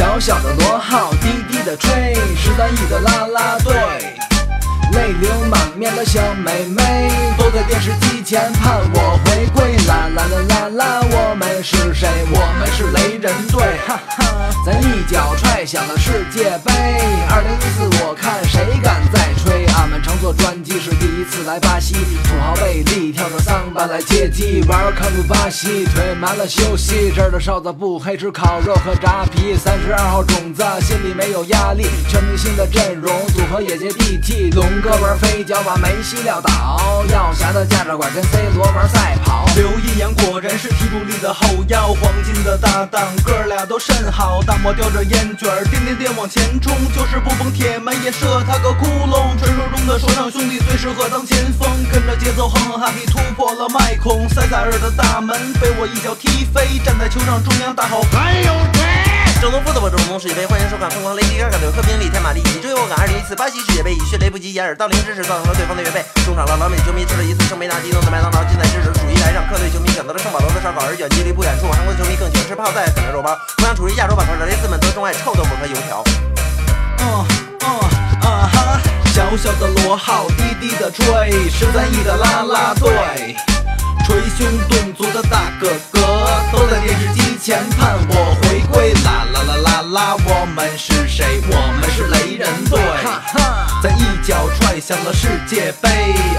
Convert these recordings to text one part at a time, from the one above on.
小小的螺号滴滴的吹，十三亿的啦啦队，泪流满面的小妹妹，坐在电视机前盼我回归。啦啦啦啦啦，我们是谁？我们是雷人队，哈哈！咱一脚踹响了世界杯。二零一四，我看谁敢再吹？俺们乘坐专机是第一次来巴西，土豪贝利跳着桑巴来接机，玩看不巴西，腿麻了休息。这儿的哨子不黑，吃烤肉和炸皮。三十二号种子，心里没有压力，全明星的阵容组合也接地气。龙哥玩飞脚把梅西撂倒，耀霞的驾照馆跟 C 罗玩赛跑。刘一阳果然是替补里的后腰，黄金的搭档，哥都甚好。大漠叼着烟卷儿，颠颠颠往前冲，就是不崩铁门也射他个窟窿。传说中的说唱兄弟最适合当前锋，跟着节奏哼哼哈嘿，突破了麦孔。塞萨尔的大门被我一脚踢飞，站在球场中央大吼东福的我郑东世界杯，欢迎收看疯狂雷迪嘎嘎刘克兵力天马力以追我赶二零一四巴西世界杯，以迅雷不及掩耳盗铃之势造成了对方的越位。中场了老美球迷吃了一次圣杯纳迪诺的麦当劳，近在咫尺，属于来让客队球迷选择了圣保罗的烧烤，而远距离不远处，韩国球迷更喜欢吃泡菜啃着肉包。同样处于亚洲板块的雷斯们则钟爱臭豆腐和油条。嗯嗯啊哈！小小的螺号滴滴的吹，十三亿的啦啦队，捶胸顿足的大哥哥都在电视机前盼我回归。啦，我们是谁？我们是雷人队，咱一脚踹响了世界杯。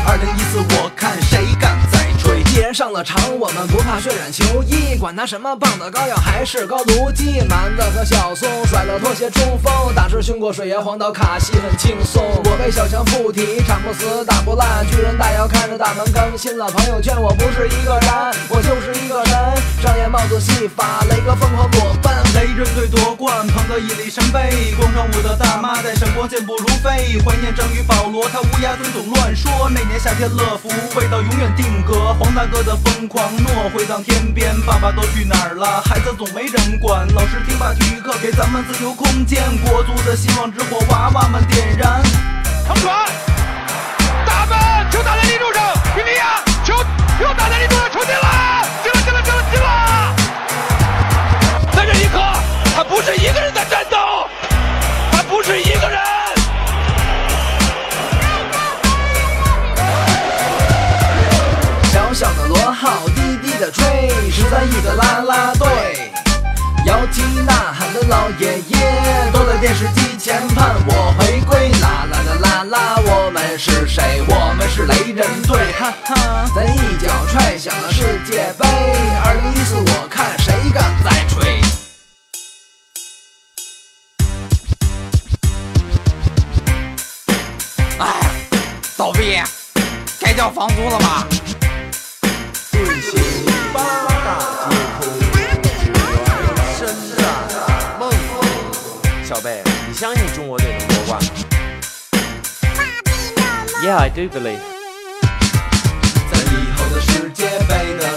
二零一四，我看谁敢再吹？既然上了场，我们不怕血染球衣，管他什么棒子膏药还是高卢鸡。蛮子和小松甩了拖鞋冲锋，大师凶过水爷黄岛卡西很轻松。我被小强附体，场不死打不烂，巨人大姚看着大门更新了朋友圈，我不是一个人，我就是一个人。上演帽子戏法，雷哥疯狂裸奔。雷震队夺冠，捧得一粒神杯。广场舞的大妈在闪光健步如飞，怀念章鱼保罗，他乌鸦嘴总乱说。那年夏天乐福味道永远定格，黄大哥的疯狂诺回荡天边，爸爸都去哪儿了？孩子总没人管，老师听罢体育课给咱们自由空间，国足的希望之火娃娃们十三亿的啦啦队，摇旗呐喊的老爷爷都在电视机前盼我回归。啦啦啦啦啦，我们是谁？我们是雷人队，哈哈！咱一脚踹响了世界杯，二零一四，我看谁敢再吹。哎，倒闭，该交房租了吧？Yeah, I do believe. 在以后的世界杯的